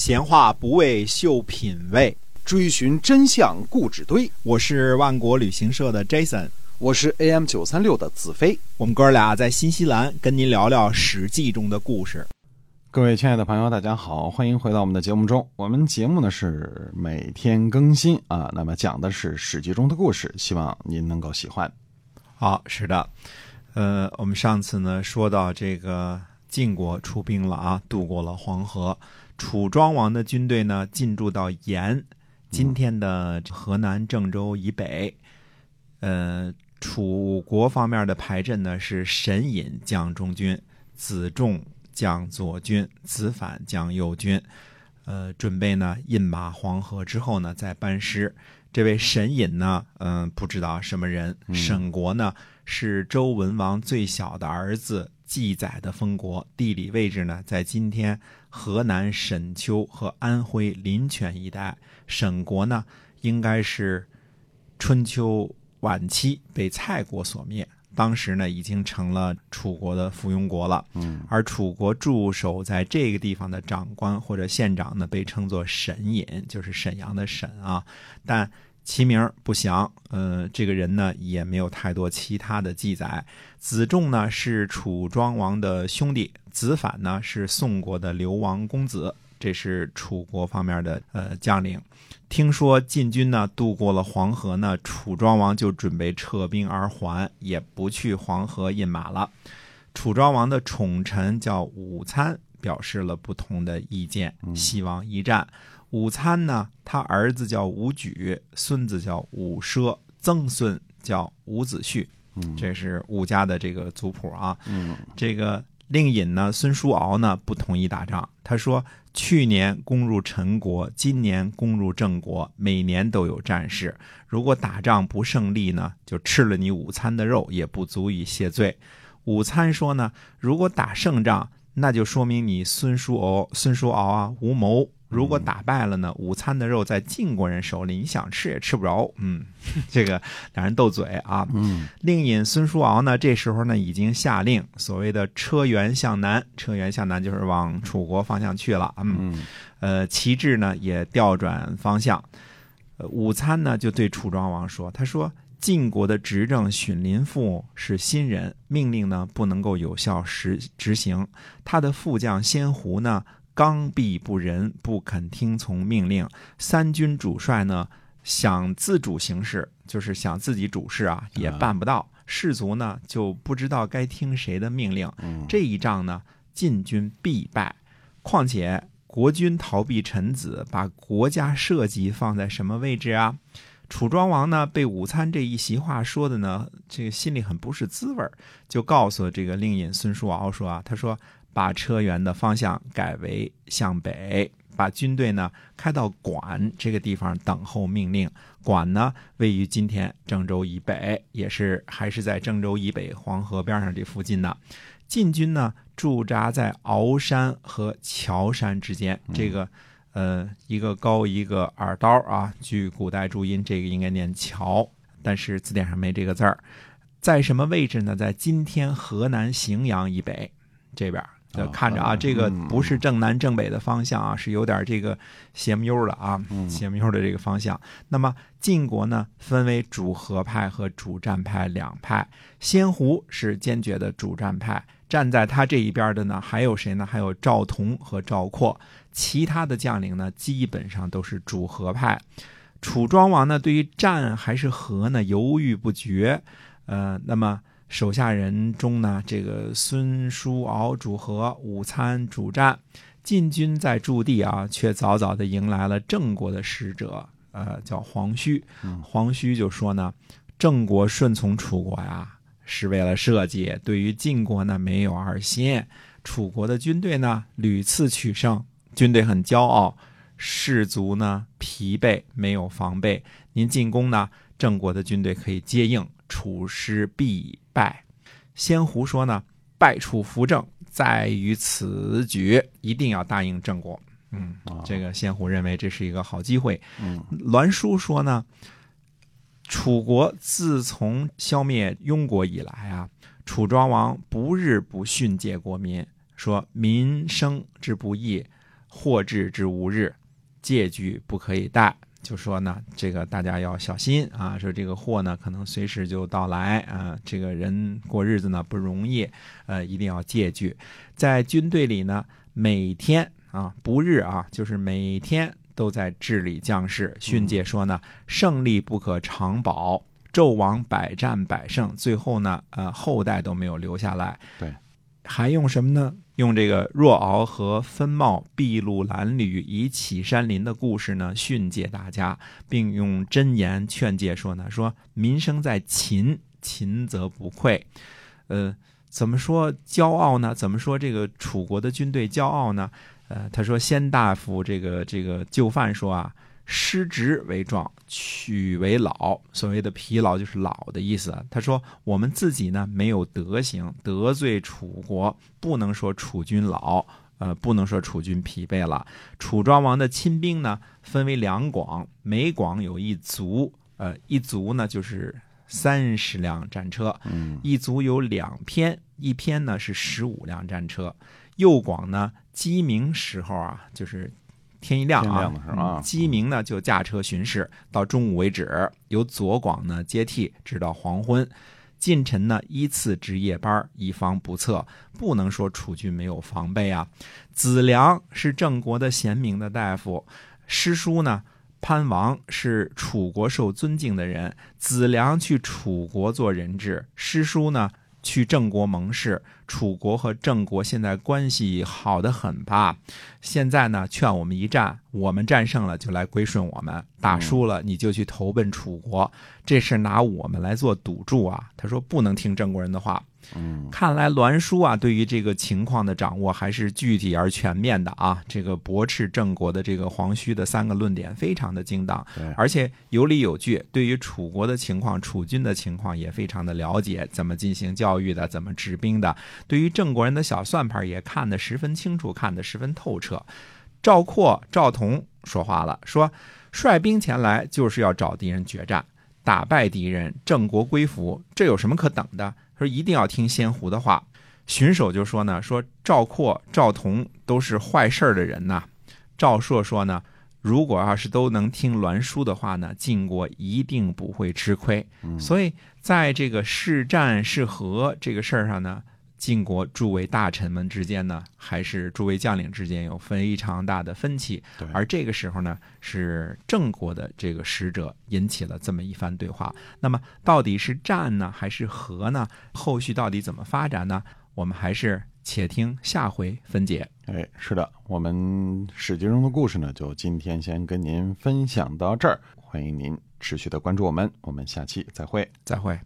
闲话不为秀品味，追寻真相故纸堆。我是万国旅行社的 Jason，我是 AM 九三六的子飞。我们哥俩在新西兰跟您聊聊《史记》中的故事。各位亲爱的朋友，大家好，欢迎回到我们的节目中。我们节目呢是每天更新啊，那么讲的是《史记》中的故事，希望您能够喜欢。好，是的，呃，我们上次呢说到这个晋国出兵了啊，渡过了黄河。楚庄王的军队呢进驻到延，今天的河南郑州以北。呃，楚国方面的排阵呢是沈尹将中军，子仲将左军，子反将右军。呃，准备呢饮马黄河之后呢再班师。这位沈尹呢，嗯，不知道什么人。沈国呢是周文王最小的儿子。记载的封国地理位置呢，在今天河南沈丘和安徽临泉一带。沈国呢，应该是春秋晚期被蔡国所灭，当时呢已经成了楚国的附庸国了。嗯，而楚国驻守在这个地方的长官或者县长呢，被称作沈尹，就是沈阳的沈啊，但。其名不详，呃，这个人呢也没有太多其他的记载。子仲呢是楚庄王的兄弟，子反呢是宋国的流亡公子，这是楚国方面的呃将领。听说晋军呢渡过了黄河呢，楚庄王就准备撤兵而还，也不去黄河饮马了。楚庄王的宠臣叫武参，表示了不同的意见，希望一战。武参呢，他儿子叫武举，孙子叫武奢，曾孙叫伍子胥。这是武家的这个族谱啊。嗯，这个令尹呢，孙叔敖呢不同意打仗。他说，去年攻入陈国，今年攻入郑国，每年都有战事。如果打仗不胜利呢，就吃了你午餐的肉，也不足以谢罪。午餐说呢，如果打胜仗，那就说明你孙叔敖、孙叔敖啊无谋。如果打败了呢？午餐的肉在晋国人手里，你想吃也吃不着。嗯，这个两人斗嘴啊。嗯，令尹孙叔敖呢，这时候呢已经下令，所谓的车辕向南，车辕向南就是往楚国方向去了。嗯，呃，旗帜呢也调转方向。呃，午餐呢就对楚庄王说：“他说晋国的执政荀林父是新人，命令呢不能够有效实执行。他的副将先胡呢。”刚愎不仁，不肯听从命令。三军主帅呢，想自主行事，就是想自己主事啊，也办不到。士卒呢，就不知道该听谁的命令。这一仗呢，晋军必败。况且国君逃避臣子，把国家社稷放在什么位置啊？楚庄王呢，被午餐这一席话说的呢，这个心里很不是滋味就告诉这个令尹孙叔敖说啊，他说。把车辕的方向改为向北，把军队呢开到管这个地方等候命令。管呢位于今天郑州以北，也是还是在郑州以北黄河边上这附近呢。晋军呢驻扎在鳌山和乔山之间，这个呃一个高一个耳刀啊。据古代注音，这个应该念乔，但是字典上没这个字儿。在什么位置呢？在今天河南荥阳以北这边。就看着啊，这个不是正南正北的方向啊，是有点这个斜木悠的啊，斜木悠的这个方向。那么晋国呢，分为主和派和主战派两派。先胡是坚决的主战派，站在他这一边的呢，还有谁呢？还有赵同和赵括。其他的将领呢，基本上都是主和派。楚庄王呢，对于战还是和呢，犹豫不决。呃，那么。手下人中呢，这个孙叔敖主和，午餐主战。晋军在驻地啊，却早早的迎来了郑国的使者，呃，叫黄须。黄须就说呢，郑国顺从楚国呀，是为了社稷，对于晋国呢没有二心。楚国的军队呢屡次取胜，军队很骄傲，士卒呢疲惫，没有防备。您进攻呢，郑国的军队可以接应。楚师必败，仙胡说呢，败楚扶正在于此举，一定要答应郑国。嗯，这个仙胡认为这是一个好机会。嗯，栾书说呢，楚国自从消灭庸国以来啊，楚庄王不日不训诫国民，说民生之不易，祸至之无日，戒惧不可以待。就说呢，这个大家要小心啊，说这个祸呢可能随时就到来啊，这个人过日子呢不容易，呃，一定要戒惧。在军队里呢，每天啊不日啊，就是每天都在治理将士，训诫说呢，胜利不可长保，纣王百战百胜，最后呢，呃，后代都没有留下来。对，还用什么呢？用这个若敖和分茂筚路蓝缕以启山林的故事呢，训诫大家，并用真言劝诫说呢，说民生在勤，勤则不愧。呃，怎么说骄傲呢？怎么说这个楚国的军队骄傲呢？呃，他说先大夫这个这个就范说啊。失职为壮，取为老。所谓的疲劳就是老的意思。他说：“我们自己呢没有德行，得罪楚国，不能说楚军老，呃，不能说楚军疲惫了。楚庄王的亲兵呢，分为两广，每广有一卒，呃，一卒呢就是三十辆战车，一卒有两篇，一篇呢是十五辆战车。右广呢，鸡鸣时候啊，就是。”天一亮啊，鸡鸣呢就驾车巡视，到中午为止，由左广呢接替，直到黄昏。近臣呢依次值夜班，以防不测。不能说楚军没有防备啊。子良是郑国的贤明的大夫，师叔呢潘王是楚国受尊敬的人。子良去楚国做人质，师叔呢。去郑国盟誓，楚国和郑国现在关系好的很吧？现在呢，劝我们一战，我们战胜了就来归顺我们，打输了你就去投奔楚国，这是拿我们来做赌注啊！他说不能听郑国人的话。嗯，看来栾书啊，对于这个情况的掌握还是具体而全面的啊。这个驳斥郑国的这个黄须的三个论点非常的精当，而且有理有据。对于楚国的情况、楚军的情况也非常的了解，怎么进行教育的，怎么治兵的。对于郑国人的小算盘也看得十分清楚，看得十分透彻。赵括、赵同说话了，说率兵前来就是要找敌人决战，打败敌人，郑国归服，这有什么可等的？说一定要听仙胡的话，荀守就说呢，说赵括、赵同都是坏事儿的人呐。赵朔说呢，如果要是都能听栾书的话呢，晋国一定不会吃亏。所以在这个是战是和这个事儿上呢。晋国诸位大臣们之间呢，还是诸位将领之间有非常大的分歧。而这个时候呢，是郑国的这个使者引起了这么一番对话。那么，到底是战呢，还是和呢？后续到底怎么发展呢？我们还是且听下回分解。哎，是的，我们史记中的故事呢，就今天先跟您分享到这儿。欢迎您持续的关注我们，我们下期再会，再会。